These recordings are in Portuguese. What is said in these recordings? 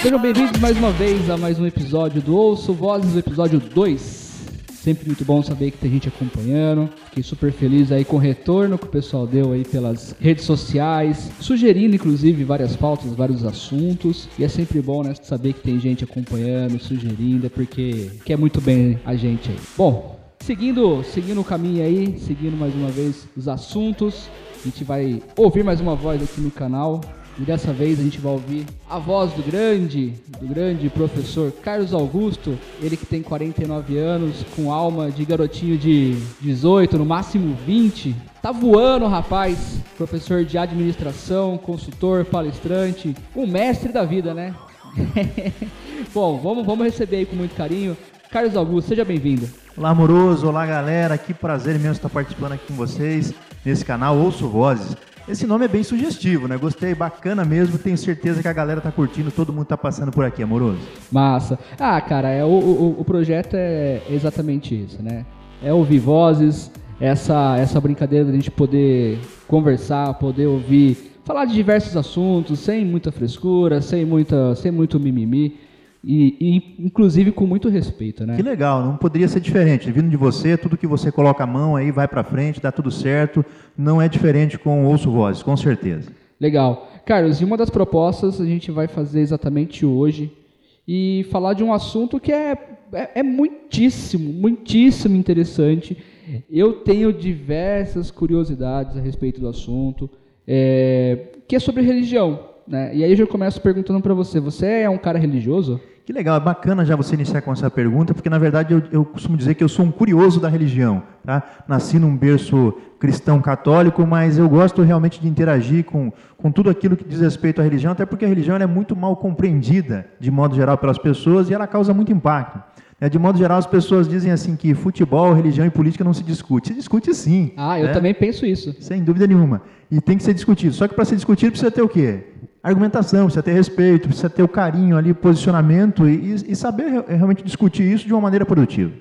Sejam bem-vindos mais uma vez a mais um episódio do Ouço Vozes, episódio 2. Sempre muito bom saber que tem gente acompanhando. Fiquei super feliz aí com o retorno que o pessoal deu aí pelas redes sociais, sugerindo inclusive várias pautas, vários assuntos. E é sempre bom, né, saber que tem gente acompanhando, sugerindo, é porque quer muito bem a gente aí. Bom, seguindo, seguindo o caminho aí, seguindo mais uma vez os assuntos, a gente vai ouvir mais uma voz aqui no canal. E dessa vez a gente vai ouvir a voz do grande, do grande professor Carlos Augusto, ele que tem 49 anos, com alma de garotinho de 18, no máximo 20. Tá voando, rapaz. Professor de administração, consultor, palestrante, um mestre da vida, né? Bom, vamos, vamos receber aí com muito carinho. Carlos Augusto, seja bem-vindo. Olá, amoroso. Olá, galera. Que prazer mesmo estar participando aqui com vocês nesse canal Ouço Vozes. Esse nome é bem sugestivo, né? Gostei, bacana mesmo. Tenho certeza que a galera tá curtindo, todo mundo tá passando por aqui, amoroso. Massa. Ah, cara, é, o, o, o projeto é exatamente isso, né? É ouvir vozes, essa, essa brincadeira da gente poder conversar, poder ouvir, falar de diversos assuntos, sem muita frescura, sem, muita, sem muito mimimi. E, e, inclusive com muito respeito, né? Que legal, não poderia ser diferente. Vindo de você, tudo que você coloca a mão aí vai para frente, dá tudo certo. Não é diferente com o Ouço Vozes, com certeza. Legal. Carlos, e uma das propostas a gente vai fazer exatamente hoje e falar de um assunto que é, é, é muitíssimo, muitíssimo interessante. Eu tenho diversas curiosidades a respeito do assunto, é, que é sobre religião. Né? E aí eu já começo perguntando para você: você é um cara religioso? Que legal, é bacana já você iniciar com essa pergunta, porque na verdade eu, eu, costumo dizer que eu sou um curioso da religião. Tá? Nasci num berço cristão católico, mas eu gosto realmente de interagir com, com tudo aquilo que diz respeito à religião, até porque a religião é muito mal compreendida, de modo geral, pelas pessoas e ela causa muito impacto. É, de modo geral, as pessoas dizem assim que futebol, religião e política não se discute. Se discute sim. Ah, eu né? também penso isso. Sem dúvida nenhuma. E tem que ser discutido. Só que para ser discutido precisa ter o quê? Argumentação, precisa ter respeito, precisa ter o carinho ali, posicionamento e, e saber realmente discutir isso de uma maneira produtiva.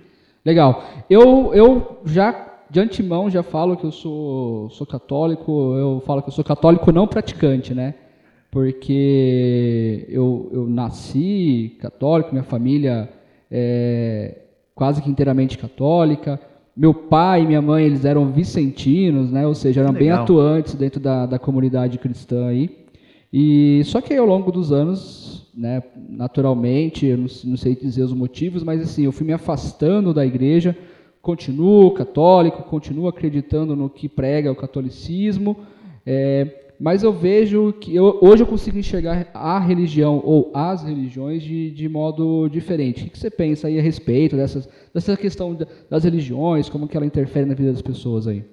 Legal. Eu, eu já de antemão já falo que eu sou, sou católico, eu falo que eu sou católico não praticante, né? Porque eu, eu nasci católico, minha família é quase que inteiramente católica. Meu pai e minha mãe, eles eram vicentinos, né? Ou seja, eram bem atuantes dentro da, da comunidade cristã aí. E só que ao longo dos anos, né, naturalmente, eu não, não, sei dizer os motivos, mas assim, eu fui me afastando da igreja, continuo católico, continuo acreditando no que prega o catolicismo, é, mas eu vejo que eu, hoje eu consigo enxergar a religião ou as religiões de, de modo diferente. O que você pensa aí a respeito dessas, dessa questão das religiões, como que ela interfere na vida das pessoas aí?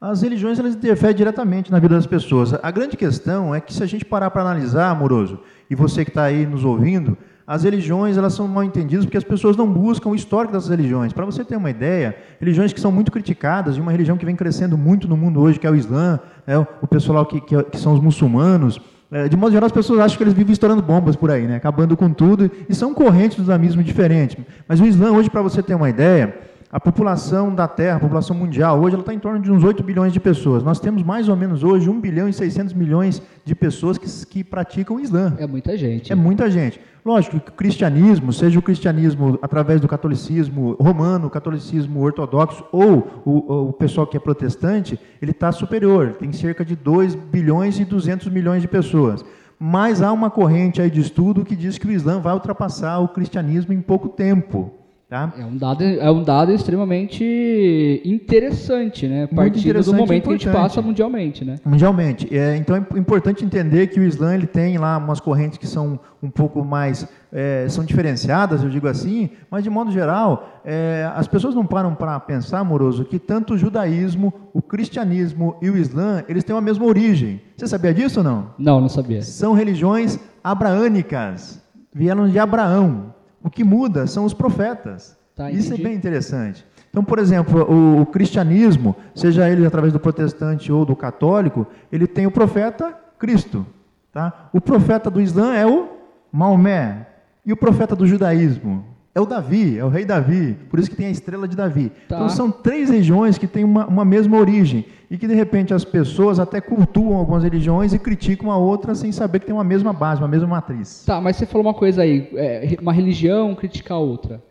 As religiões elas interferem diretamente na vida das pessoas. A grande questão é que se a gente parar para analisar, amoroso, e você que está aí nos ouvindo, as religiões elas são mal entendidas porque as pessoas não buscam o histórico dessas religiões. Para você ter uma ideia, religiões que são muito criticadas, e uma religião que vem crescendo muito no mundo hoje, que é o Islã, né, o pessoal que, que, que são os muçulmanos, é, de modo geral, as pessoas acham que eles vivem estourando bombas por aí, né? acabando com tudo, e são correntes do islamismo diferentes. Mas o Islã, hoje, para você ter uma ideia, a população da Terra, a população mundial, hoje ela está em torno de uns 8 bilhões de pessoas. Nós temos mais ou menos hoje 1 bilhão e 600 milhões de pessoas que, que praticam o Islã. É muita gente. É muita gente. Lógico que o cristianismo, seja o cristianismo através do catolicismo romano, catolicismo ortodoxo ou o, o pessoal que é protestante, ele está superior. Tem cerca de 2 bilhões e 200 milhões de pessoas. Mas há uma corrente aí de estudo que diz que o Islã vai ultrapassar o cristianismo em pouco tempo. Tá? É, um dado, é um dado extremamente interessante, né? Partindo do momento que a gente passa mundialmente, né? Mundialmente. É, então é importante entender que o Islã ele tem lá umas correntes que são um pouco mais é, são diferenciadas, eu digo assim, mas de modo geral é, as pessoas não param para pensar, amoroso, que tanto o judaísmo, o cristianismo e o Islã eles têm a mesma origem. Você sabia disso ou não? Não, não sabia. São religiões abraânicas, vieram de Abraão. O que muda são os profetas. Tá, Isso é bem interessante. Então, por exemplo, o, o, cristianismo, seja ele através do protestante ou do católico, ele tem o profeta Cristo. Tá? O profeta do Islã é o Maomé. E o profeta do judaísmo? É o Davi, é o rei Davi, por isso que tem a estrela de Davi. Tá. Então são três regiões que têm uma, uma, mesma origem e que de repente as pessoas até cultuam algumas religiões e criticam a outra sem saber que tem uma mesma base, uma mesma matriz. Tá, mas você falou uma coisa aí, é, uma religião criticar a outra.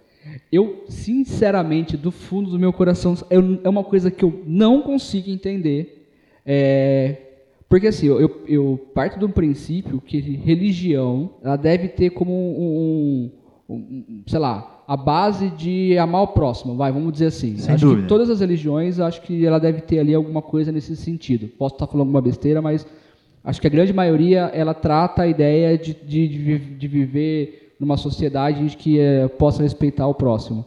Eu, sinceramente, do fundo do meu coração, eu, é uma coisa que eu não consigo entender. É, porque assim, eu, eu, parto do princípio que religião ela deve ter como um, um, sei lá, a base de amar o próximo, vai, vamos dizer assim. Sem acho dúvida. que todas as religiões, acho que ela deve ter ali alguma coisa nesse sentido. Posso estar falando alguma besteira, mas acho que a grande maioria ela trata a ideia de, de, de, de viver numa sociedade que é, possa respeitar o próximo.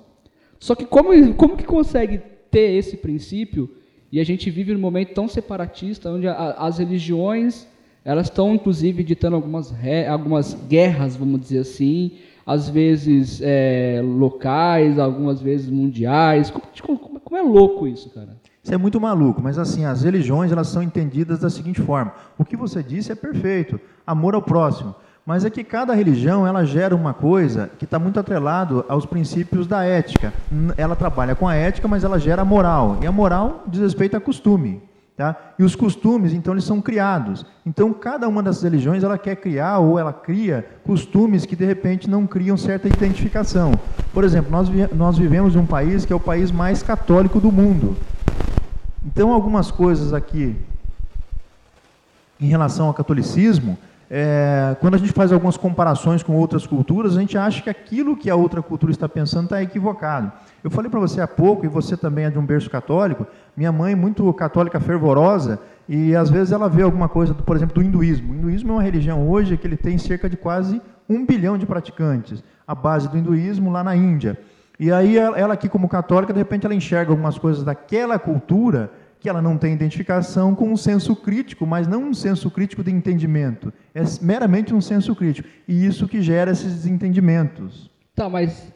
Só que como, como que consegue ter esse princípio e a gente vive num momento tão separatista, onde a, as religiões elas estão inclusive ditando algumas, algumas guerras, vamos dizer assim, às vezes é, locais, algumas vezes mundiais. Como, como, como, é louco isso, cara? Isso é muito maluco, mas assim, as religiões elas são entendidas da seguinte forma: o que você disse é perfeito, amor ao próximo. Mas é que cada religião ela gera uma coisa que está muito atrelado aos princípios da ética. Ela trabalha com a ética, mas ela gera moral. E a moral diz respeito a costume. Tá? E os costumes, então, eles são criados. Então, cada uma dessas religiões, ela quer criar ou ela cria costumes que, de repente, não criam certa identificação. Por exemplo, nós, nós vivemos em um país que é o país mais católico do mundo. Então, algumas coisas aqui em relação ao catolicismo, é, quando a gente faz algumas comparações com outras culturas, a gente acha que aquilo que a outra cultura está pensando está equivocado. Eu falei para você há pouco, e você também é de um berço católico, minha mãe muito católica fervorosa, e às vezes ela vê alguma coisa, por exemplo, do hinduísmo. O hinduísmo é uma religião hoje que ele tem cerca de quase um bilhão de praticantes, a base do hinduísmo lá na Índia. E aí ela aqui como católica, de repente ela enxerga algumas coisas daquela cultura que ela não tem identificação com um senso crítico, mas não um senso crítico de entendimento. É meramente um senso crítico. E isso que gera esses desentendimentos. Tá, mas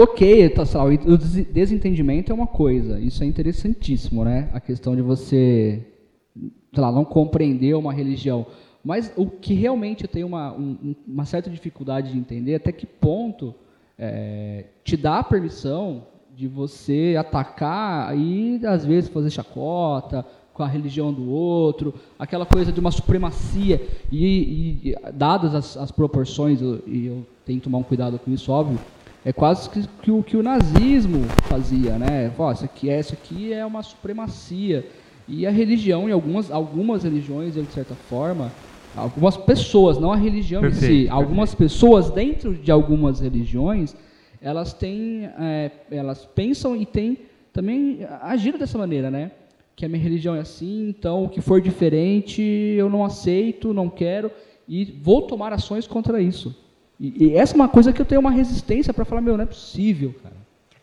Ok, tá, o desentendimento é uma coisa, isso é interessantíssimo, né? A questão de você, sei lá, não compreender uma religião. Mas o que realmente eu tenho uma, um, uma certa dificuldade de entender, até que ponto é, te dá a permissão de você atacar e, às vezes, fazer chacota com a religião do outro, aquela coisa de uma supremacia, e, e dadas as, as proporções, e eu tenho que tomar um cuidado com isso, óbvio, é quase que, que, o, que o nazismo fazia, né? Ó, isso aqui, essa aqui é uma supremacia. E a religião, em algumas, algumas religiões, de certa forma, algumas pessoas, não a religião perfeito, em si, algumas perfeito. pessoas dentro de algumas religiões, elas têm, é, elas pensam e têm também agido dessa maneira, né? Que a minha religião é assim, então o que for diferente eu não aceito, não quero e vou tomar ações contra isso. E, e, essa é uma coisa que eu tenho uma resistência para falar, meu, não é possível, cara.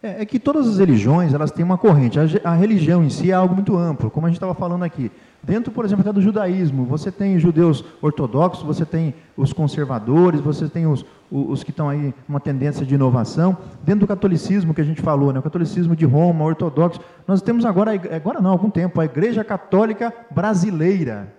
É, é, que todas as religiões, elas têm uma corrente. A, a religião em si é algo muito amplo, como a gente estava falando aqui. Dentro, por exemplo, até do judaísmo, você tem judeus ortodoxos, você tem os conservadores, você tem os, os que estão aí uma tendência de inovação. Dentro do catolicismo que a gente falou, né, o catolicismo de Roma, ortodoxo, nós temos agora, agora não, há algum tempo, a Igreja Católica Brasileira.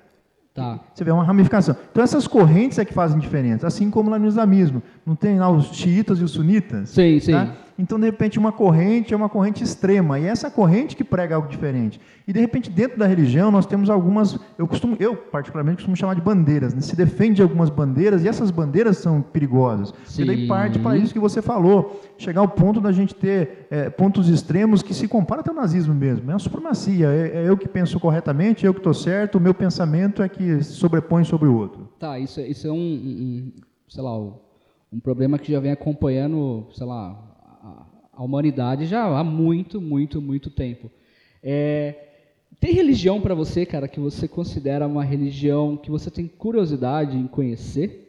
Tá. Você vê uma ramificação. Então essas correntes é que fazem diferença, assim como lá no islamismo. Não tem lá os xiitas e os sunitas? Sim, sim. Então, de repente, uma corrente é uma corrente extrema, e é essa corrente que prega algo diferente. E, de repente, dentro da religião, nós temos algumas, eu costumo, eu particularmente costumo chamar de bandeiras, né? se defende algumas bandeiras, e essas bandeiras são perigosas. Sim. E daí parte para isso que você falou, chegar ao ponto da gente ter é, pontos extremos que se compara até o nazismo mesmo, é uma supremacia, é, é eu que penso corretamente, eu que estou certo, o meu pensamento é que se sobrepõe sobre o outro. Tá, isso, é, isso é um, um sei lá, um problema que já vem acompanhando, sei lá, a humanidade já há muito, muito, muito tempo. É, tem religião para você, cara, que você considera uma religião que você tem curiosidade em conhecer?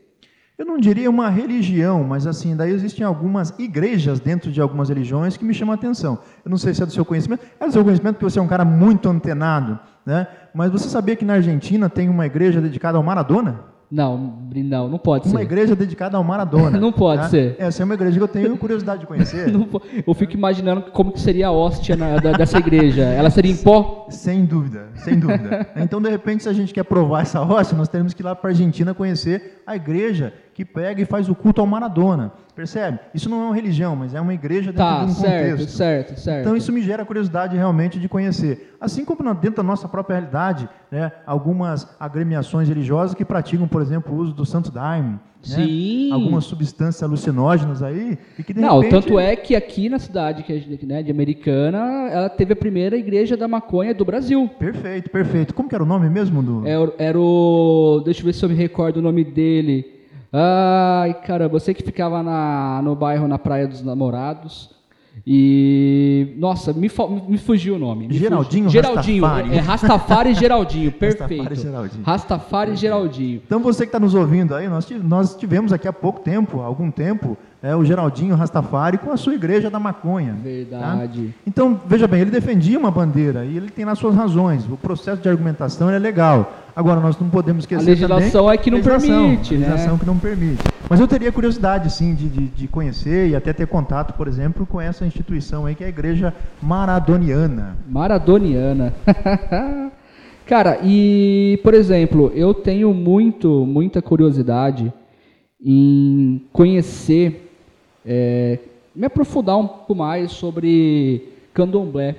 Eu não diria uma religião, mas assim, daí existem algumas igrejas dentro de algumas religiões que me chamam a atenção. Eu não sei se é do seu conhecimento, é do seu conhecimento porque você é um cara muito antenado, né? Mas você sabia que na Argentina tem uma igreja dedicada ao Maradona? Não, não, não pode uma ser. Uma igreja dedicada ao Maradona. não pode tá? ser. Essa é uma igreja que eu tenho curiosidade de conhecer. eu fico imaginando como que seria a hóstia na, da, dessa igreja. Ela seria em pó? Sem dúvida, sem dúvida. então, de repente, se a gente quer provar essa hóstia, nós temos que ir lá para a Argentina conhecer a igreja que pega e faz o culto ao Maradona. Percebe? Isso não é uma religião, mas é uma igreja dentro Tá, de um certo, contexto. certo, certo. Então isso me gera curiosidade realmente de conhecer. Assim como dentro da nossa própria realidade, né, algumas agremiações religiosas que praticam, por exemplo, o uso do santo daime, né, Sim. algumas substâncias alucinógenas aí, e que de Não, repente... tanto é que aqui na cidade que gente, né, de Americana, ela teve a primeira igreja da maconha do Brasil. Perfeito, perfeito. Como que era o nome mesmo do... Era, era o. Deixa eu ver se eu me recordo o nome dele. Ai, cara, você que ficava na, no bairro na Praia dos Namorados. E. Nossa, me, me fugiu o nome. me Geraldinho fugiu. Geraldinho. Rastafari. É Rastafari e Geraldinho, perfeito. Rastafari e Geraldinho. Rastafari e Geraldinho. Então você que está nos ouvindo aí, nós, nós tivemos aqui há pouco tempo, algum tempo, é, o Geraldinho Rastafari com a sua igreja da maconha. tá? Verdade. Então, veja bem, ele defendia uma bandeira e ele tem lá suas razões. O processo de argumentação é legal. Agora, nós não podemos esquecer A legislação também, é que não legislação, permite, né? legislação que não permite. Mas eu teria curiosidade, sim, de, de, de conhecer e até ter contato, por exemplo, com essa instituição aí, que é a Igreja Maradoniana. Maradoniana. Cara, e por exemplo, eu tenho muito, muita curiosidade em conhecer, é, me aprofundar um pouco mais sobre candomblé.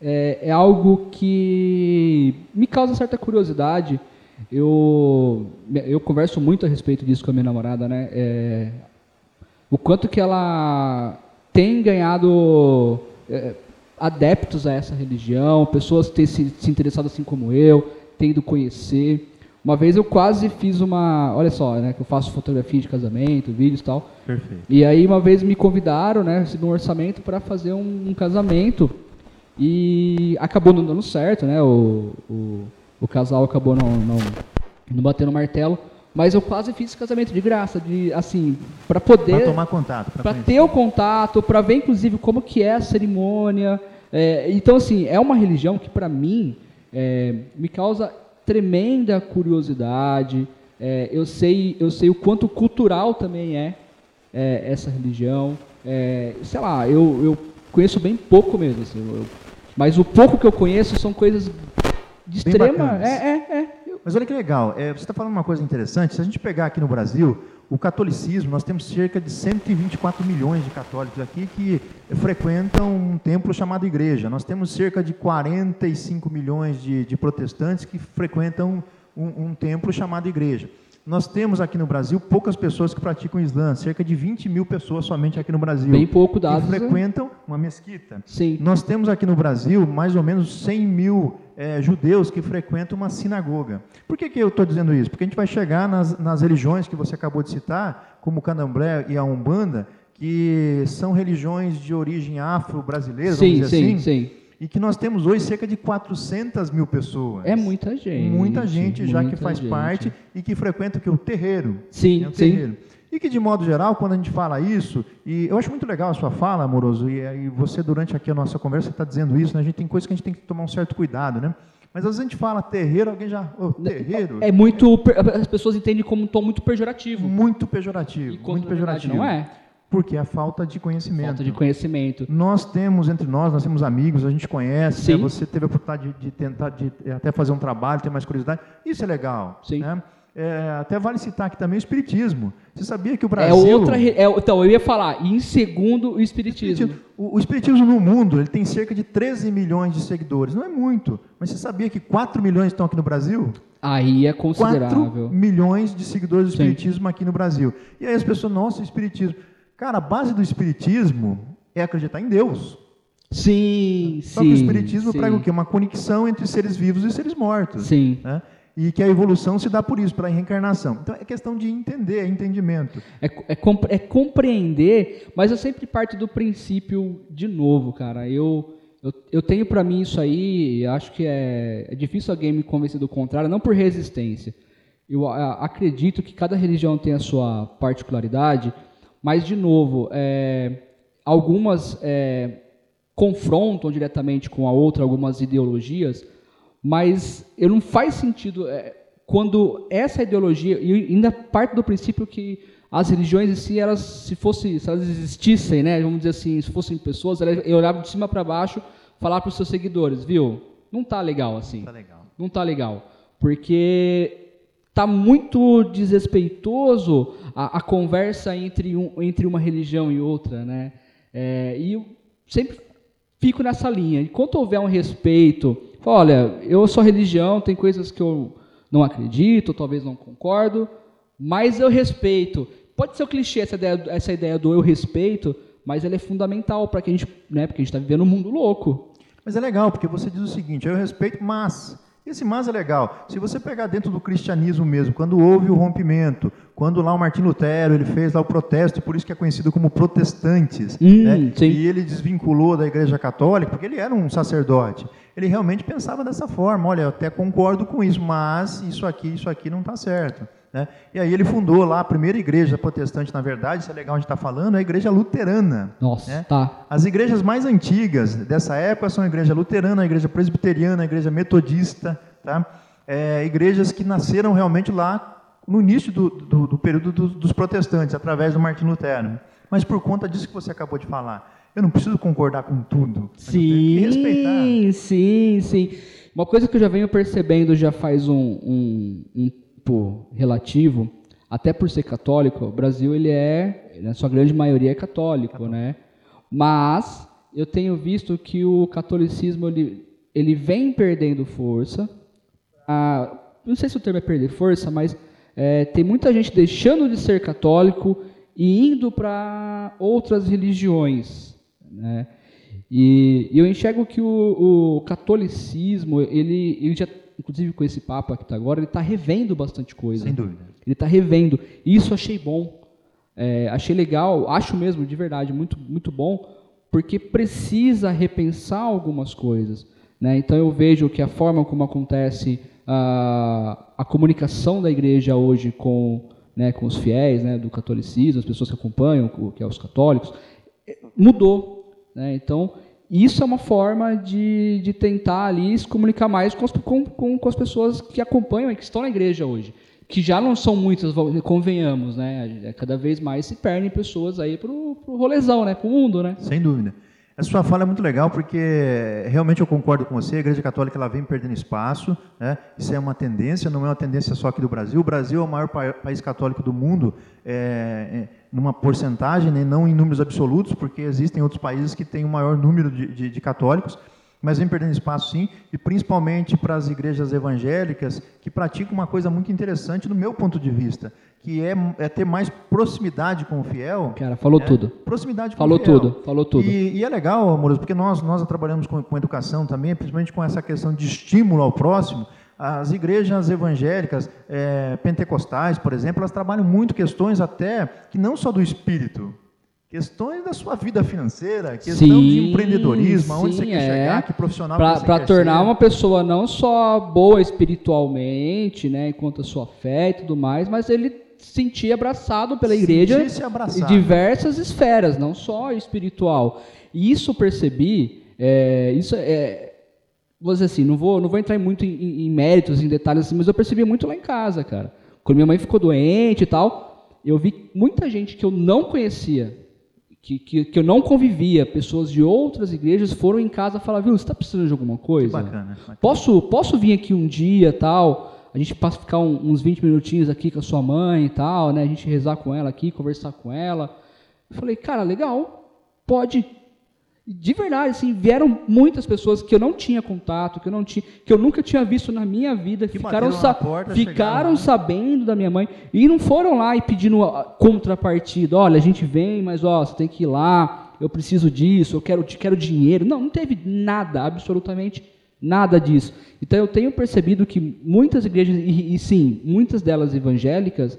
É, é algo que me causa certa curiosidade. Eu, eu converso muito a respeito disso com a minha namorada, né? É, o quanto que ela tem ganhado é, adeptos a essa religião, pessoas ter se, se interessado assim como eu, tendo conhecer. Uma vez eu quase fiz uma, olha só, né, que eu faço fotografia de casamento, vídeos e tal. Perfeito. E aí uma vez me convidaram, né, recebi um orçamento para fazer um, um casamento e acabou não dando certo, né? O, o, o casal acabou não, não, não batendo martelo, mas eu quase fiz esse casamento de graça, de assim, para poder Para tomar contato. para ter o contato, para ver inclusive como que é a cerimônia. É, então assim, é uma religião que para mim é, me causa tremenda curiosidade. É, eu sei, eu sei o quanto cultural também é, é, essa religião. É, sei lá, eu, eu conheço bem pouco mesmo, assim, eu- mas o pouco que eu conheço são coisas de Bem extrema. bacanas. É, é, é. Mas olha que legal, é, você está falando uma coisa interessante. Se a gente pegar aqui no Brasil, o catolicismo, nós temos cerca de 124 milhões de católicos aqui que frequentam um templo chamado igreja. Nós temos cerca de 45 milhões de, de protestantes que frequentam um, um templo chamado igreja. Nós temos aqui no Brasil poucas pessoas que praticam Islã, cerca de 20 mil pessoas somente aqui no Brasil. Bem pouco que dados. né? frequentam uma mesquita. Sim. Nós temos aqui no Brasil mais ou menos 100 mil eh, judeus que frequentam uma sinagoga. Por que, que eu estou dizendo isso? Porque a gente vai chegar nas, nas religiões que você acabou de citar, como o candomblé e a umbanda, que são religiões de origem afro-brasileira, vamos Sim, dizer sim, assim, sim. E que nós temos hoje cerca de 400 mil pessoas. É muita gente. Muita gente já que faz gente. parte e que frequenta o que? O terreiro. Sim, É um sim. terreiro. E que, de modo geral, quando a gente fala isso, e eu acho muito legal a sua fala, amoroso, e, e você, durante aqui a nossa conversa, está dizendo isso, né? a gente tem coisas que a gente tem que tomar um certo cuidado, né? Mas às vezes a gente fala terreiro, alguém já. Ô, terreiro? É muito. As pessoas entendem como um tom muito pejorativo. Muito pejorativo. E muito pejorativo. não é. Porque é a falta de conhecimento. Falta de conhecimento. Nós temos entre nós, nós temos amigos, a gente conhece, Sim. né? você teve a oportunidade de, de tentar de até fazer um trabalho, ter mais curiosidade. Isso é legal. Sim. né? É, até vale citar aqui também o Espiritismo. Você sabia que o É Brasil. outra. re- é- então, eu ia falar, e em segundo, o Espiritismo. O, o Espiritismo no mundo ele tem cerca de 13 milhões de seguidores. Não é muito, mas você sabia que 4 milhões estão aqui no Brasil? Aí é 4 considerável. milhões de seguidores do Sim. Espiritismo aqui no Brasil. E aí as pessoas, nossa, o Espiritismo. Cara, a base do Espiritismo é acreditar em Deus. Sim, Só sim. que o Espiritismo sim. prega o quê? Uma conexão entre seres vivos e seres mortos. Sim. né? E que a evolução se dá por isso, pela reencarnação. Então é questão de entender, é entendimento. É, é, é compreender, mas eu sempre parto do princípio de novo, cara. Eu, eu, eu tenho pra mim isso aí, acho que é, é difícil alguém me convencer do contrário, não por resistência. Eu a- acredito que cada religião tem a sua particularidade, mas, de novo, é, algumas é, confrontam diretamente com a outra, algumas ideologias, mas eu não faz sentido é, quando essa ideologia e ainda parte do princípio que as religiões em si elas se fosse se elas existissem né vamos dizer assim se fossem pessoas elas eu olhava de cima para baixo falar para os seus seguidores viu? Não tá legal assim. Tá legal. não tá legal. Porque tá muito desrespeitoso a, a conversa entre, um, entre uma religião e outra, né? É, e eu sempre fico nessa linha. Enquanto houver um respeito, olha, eu sou religião, tem coisas que eu não acredito, talvez não concordo, mas eu respeito. Pode ser um clichê essa ideia, essa ideia do eu respeito, mas ela é fundamental para que a gente, né, porque a gente está vivendo um mundo louco. Mas é legal, porque você diz o seguinte, eu respeito, mas esse mas é legal. Se você pegar dentro do cristianismo mesmo, quando houve o rompimento, quando lá o Martin Lutero ele fez lá o protesto, por isso que é conhecido como protestantes, hum, né? e ele desvinculou da Igreja Católica, porque ele era um sacerdote. Ele realmente pensava dessa forma, olha, eu até concordo com isso, mas isso aqui, isso aqui não está certo. Né? E aí ele fundou lá a primeira igreja protestante, na verdade, isso é legal a gente estar tá falando, é a igreja luterana. Nossa, né? tá. As igrejas mais antigas dessa época são a igreja luterana, a igreja presbiteriana, a igreja metodista, tá? É, igrejas que nasceram realmente lá no início do, do, do período do, dos protestantes, através do Martin Lutero. Mas por conta disso que você acabou de falar, eu não preciso concordar com tudo. Sim, sim, sim. Uma coisa que eu já venho percebendo já faz um, um, um tempo relativo, até por ser católico, o Brasil ele é, na sua grande maioria é católico, católico. né? Mas eu tenho visto que o catolicismo ele, ele vem perdendo força. Ah, não sei se o termo é perder força, mas é, tem muita gente deixando de ser católico e indo para outras religiões, né? E, e eu enxergo que o, o catolicismo ele, ele já inclusive com esse Papa que está agora, ele está revendo bastante coisa. Sem dúvida. Ele está revendo. Isso achei bom. É, achei legal, acho mesmo, de verdade, muito, muito bom, porque precisa repensar algumas coisas. Né? Então eu vejo que a forma como acontece a, a comunicação da igreja hoje com, né, com os fiéis né, do catolicismo, as pessoas que acompanham, que é os católicos, mudou. Né? Então isso é uma forma de, de tentar ali se comunicar mais com as, com, com, com as pessoas que acompanham e que estão na igreja hoje. Que já não são muitas, convenhamos, né? É, cada vez mais se perdem pessoas aí pro, pro rolezão, né? Pro mundo, né? Sem dúvida. Essa sua fala é muito legal porque realmente eu concordo com você, a Igreja Católica ela vem perdendo espaço, né? isso é uma tendência, não é uma tendência só aqui do Brasil. O Brasil é o maior país católico do mundo, é, é, numa porcentagem, né? não em números absolutos, porque existem outros países que têm um maior número de, de, de católicos, mas vem perdendo espaço sim, e principalmente para as igrejas evangélicas que praticam uma coisa muito interessante do meu ponto de vista, que é, é ter mais proximidade com o fiel. Cara, falou é, tudo. Proximidade com falou o fiel. Falou tudo, falou tudo. E, e, é legal, amoroso, porque nós, nós trabalhamos com, com educação também, principalmente com essa questão de estímulo ao próximo. As igrejas evangélicas, é, pentecostais, por exemplo, elas trabalham muito questões até que não só do espírito, questões da sua vida financeira, questão sim, de empreendedorismo, sim, você quer é. chegar, que profissional Para tornar ser. uma pessoa não só boa espiritualmente, né, enquanto a sua fé e tudo mais, mas ele sentir abraçado pela igreja em diversas esferas, não só espiritual. E isso percebi, é, isso é, vou dizer assim, não vou, não vou entrar muito em, em, méritos, em detalhes assim, mas eu percebi muito lá em casa, cara. Quando minha mãe ficou doente e tal, eu vi muita gente que eu não conhecia, que, que, que eu não convivia, pessoas de outras igrejas foram em casa falar, viu, você está precisando de alguma coisa? Bacana, bacana. Posso, posso vir aqui um dia tal? a gente passa ficar um, uns 20 minutinhos aqui com a sua mãe e tal, né? A gente rezar com ela aqui, conversar com ela. Eu falei, cara, legal, pode. De verdade, assim, vieram muitas pessoas que eu não tinha contato, que eu não tinha, que eu nunca tinha visto na minha vida, que ficaram, sa porta, ficaram sabendo da minha mãe e não foram lá e pedindo contrapartida. Olha, a gente vem, mas ó, você tem que ir lá. Eu preciso disso, eu quero, quero dinheiro. Não, não teve nada, absolutamente Nada disso. Então eu tenho percebido que muitas igrejas, e, e, sim, muitas delas evangélicas,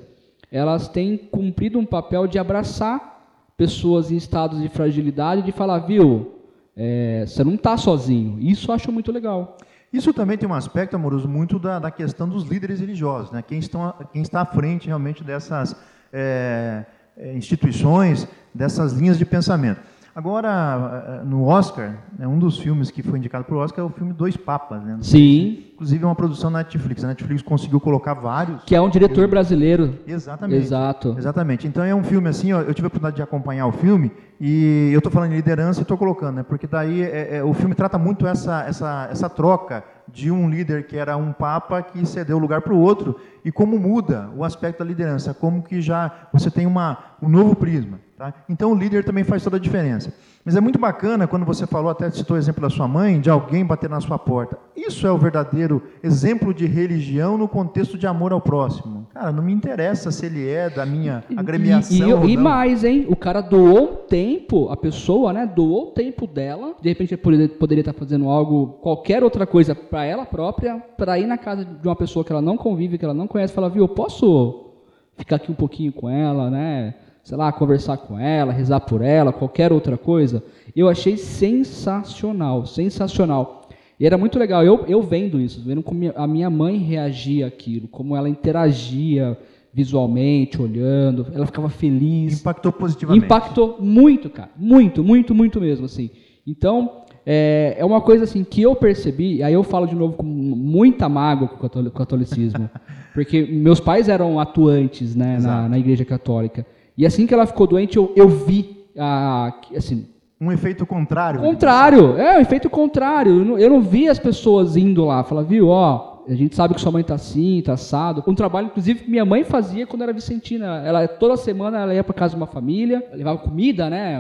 elas têm cumprido um papel de abraçar pessoas em estados de fragilidade, de falar, viu, é, você não está sozinho. Isso eu acho muito legal. Isso também tem um aspecto, amoroso, muito da, da questão dos líderes religiosos, né? quem, estão, quem está à frente realmente dessas é, é instituições, dessas linhas de pensamento. Agora, no Oscar, né, um dos filmes que foi indicado para o Oscar é o filme Dois Papas, né? Sim. Inclusive é uma produção da Netflix. A Netflix conseguiu colocar vários. Que é um diretor filmes. brasileiro. Exatamente. Exato. Exatamente. Então é um filme assim, ó, eu tive a oportunidade de acompanhar o filme e eu estou falando de liderança e estou colocando, né? Porque daí é, é, o filme trata muito essa, essa, essa troca de um líder que era um papa que cedeu lugar para o outro e como muda o aspecto da liderança, como que já você tem uma, um novo prisma. Tá? Então o líder também faz toda a diferença. Mas é muito bacana quando você falou, até citou o exemplo da sua mãe, de alguém bater na sua porta. Isso é o verdadeiro exemplo de religião no contexto de amor ao próximo. Cara, não me interessa se ele é da minha agremiação. E, e, e mais, hein? O cara doou tempo, a pessoa, né? Doou o tempo dela. De repente ele poderia, poderia estar fazendo algo, qualquer outra coisa para ela própria, para ir na casa de uma pessoa que ela não convive, que ela não conhece, falar, viu, eu posso ficar aqui um pouquinho com ela, né? Sei lá, conversar com ela, rezar por ela, qualquer outra coisa, eu achei sensacional, sensacional. E era muito legal, eu, eu vendo isso, vendo como a minha mãe reagia àquilo, como ela interagia visualmente, olhando, ela ficava feliz. Impactou positivamente. Impactou muito, cara, muito, muito, muito mesmo, assim. Então, é, é uma coisa assim que eu percebi, aí eu falo de novo com muita mágoa com o catolicismo, porque meus pais eram atuantes né, na, na igreja católica. E assim que ela ficou doente, eu, eu vi, ah, assim... Um efeito contrário. Contrário, é, um efeito contrário. Eu não, eu não vi as pessoas indo lá, falar, viu, ó, a gente sabe que sua mãe tá assim, tá assado. Um trabalho, inclusive, que minha mãe fazia quando era vicentina. Ela, toda semana ela ia para casa de uma família, levava comida, né,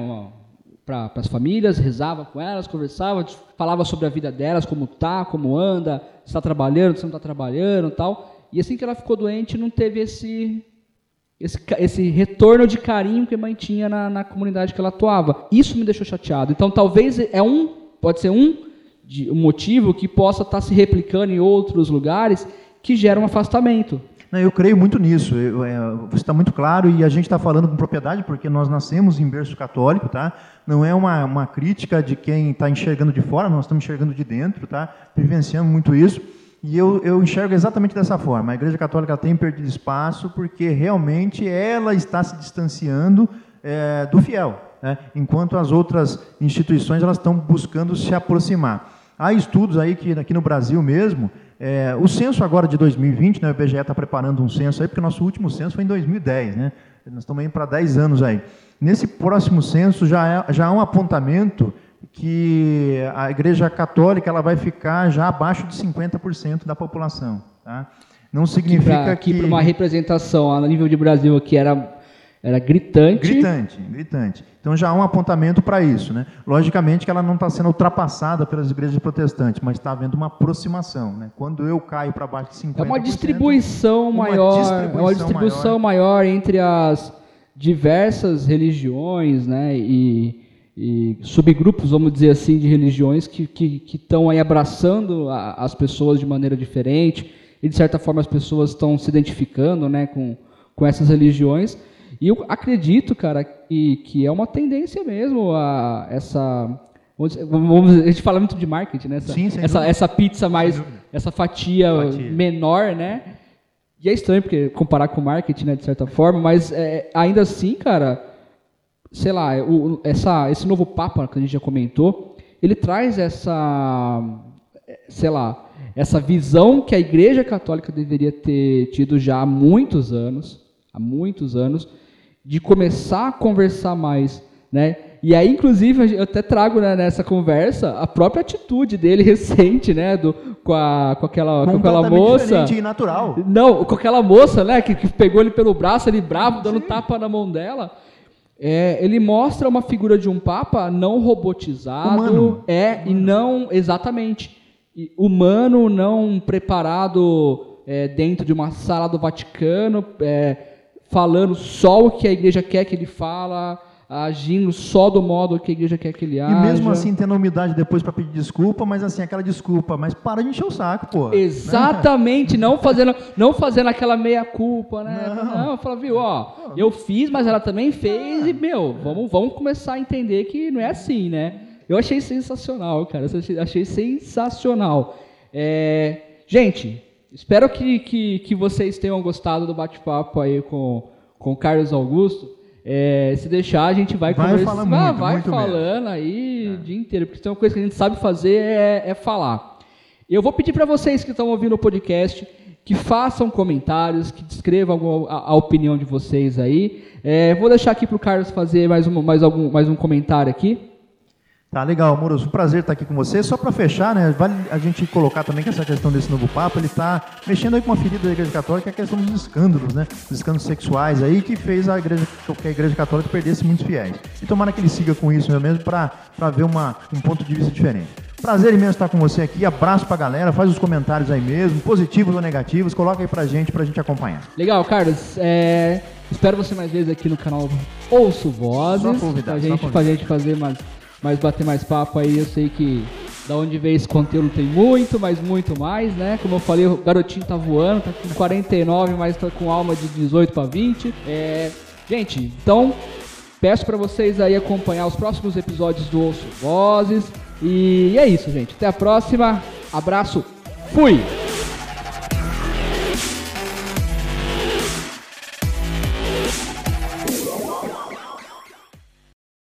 para as famílias, rezava com elas, conversava, falava sobre a vida delas, como tá, como anda, se está trabalhando, se não está trabalhando tal. E assim que ela ficou doente, não teve esse esse, esse retorno de carinho que a mãe tinha na, na comunidade que ela atuava. Isso me deixou chateado. Então, talvez é um, pode ser um, de, um motivo que possa estar se replicando em outros lugares que gera um afastamento. Não, eu creio muito nisso. Eu, é, você está muito claro e a gente está falando com propriedade porque nós nascemos em berço católico, tá? Não é uma, uma crítica de quem está enxergando de fora, nós estamos enxergando de dentro, tá? Vivenciamos muito isso. E eu, eu enxergo exatamente dessa forma. A Igreja Católica tem perdido espaço porque realmente ela está se distanciando é, do fiel, né? enquanto as outras instituições elas estão buscando se aproximar. Há estudos aí que aqui no Brasil mesmo, é, o censo agora de 2020, né, o IBGE está preparando um censo aí, porque o nosso último censo foi em 2010, né? Nós estamos indo para 10 anos aí. Nesse próximo censo já, é, já há um apontamento que a Igreja Católica ela vai ficar já abaixo de 50% da população. Tá? Não significa que... para uma representação a nível de Brasil aqui era, era gritante. Gritante, gritante. Então já há um apontamento para isso. Né? Logicamente que ela não está sendo ultrapassada pelas igrejas protestantes, mas está havendo uma aproximação. Né? Quando eu caio para baixo de 50%... É uma distribuição maior, uma distribuição é uma distribuição maior. maior entre as diversas religiões né? e e subgrupos, vamos dizer assim, de religiões que estão que, aí abraçando a, as pessoas de maneira diferente e de certa forma as pessoas estão se identificando, né, com, com essas religiões. E eu acredito, cara, que, que é uma tendência mesmo a essa vamos, a gente fala muito de marketing, né? Essa, Sim, essa, essa pizza mais, essa fatia, fatia, menor, né? E é estranho porque comparar com marketing, né, de certa forma, mas é, ainda assim, cara, sei lá, o, essa, esse novo Papa que a gente já comentou, ele traz essa, sei lá, essa visão que a Igreja Católica deveria ter tido já há muitos anos, há muitos anos, de começar a conversar mais, né? E aí, inclusive, eu até trago né, nessa conversa a própria atitude dele recente, né? Do, com, a, com aquela, com aquela moça. E natural. Não, com aquela moça, né? Que, que pegou ele pelo braço, ele bravo, dando Sim. tapa na mão dela. É, ele mostra uma figura de um papa não robotizado, humano. é humano. e não exatamente humano, não preparado é, dentro de uma sala do Vaticano, é, falando só o que a igreja quer que ele fala, agindo só do modo que a igreja quer que ele haja. E mesmo assim tendo a humildade depois para pedir desculpa, mas assim, aquela desculpa, mas para de encher o saco, pô. Exatamente, né? não fazendo não fazendo aquela meia culpa, né? Não, não fala, viu, ó, eu fiz, mas ela também fez e, meu, vamos, vamos começar a entender que não é assim, né? Eu achei sensacional, cara, eu achei, sensacional. É, gente, espero que, que, que vocês tenham gostado do bate-papo aí com, com o Carlos Augusto. É, se deixar, a gente vai, Vai conversar. falar vai, falando aí o dia inteiro, porque tem uma coisa que a gente sabe fazer é, é falar. Eu vou pedir para vocês que estão ouvindo o podcast que façam comentários, que descrevam a, a opinião de vocês aí. É, vou deixar aqui para o Carlos fazer mais, um mais, algum, mais um comentário aqui. Tá legal, Moroso. Um prazer estar aqui com você. Só para fechar, né, vale a gente colocar também que essa questão desse novo papo, ele está mexendo aí com uma ferida da Igreja Católica, que é a questão dos escândalos, né? Os escândalos sexuais aí que fez a Igreja, que a Igreja Católica perdesse muitos fiéis. E tomara que ele siga com isso mesmo para ver uma, um ponto de vista diferente. Prazer imenso estar com você aqui. Abraço pra galera. Faz os comentários aí mesmo, positivos ou negativos. Coloca aí pra gente, pra gente acompanhar. Legal, Carlos. É, espero você mais vezes aqui no canal Ouço Vozes. Só convidar, pra só gente, convidar. pra gente fazer mais, mais bater mais papo aí. Eu sei que da onde veio esse conteúdo tem muito, mas muito mais, né? Como eu falei, o garotinho tá voando, tá com 49, mas tá com alma de 18 para 20. É, gente, então peço para vocês aí acompanhar os próximos episódios do Ouço Vozes. E é isso, gente. Até a próxima. Abraço. Fui!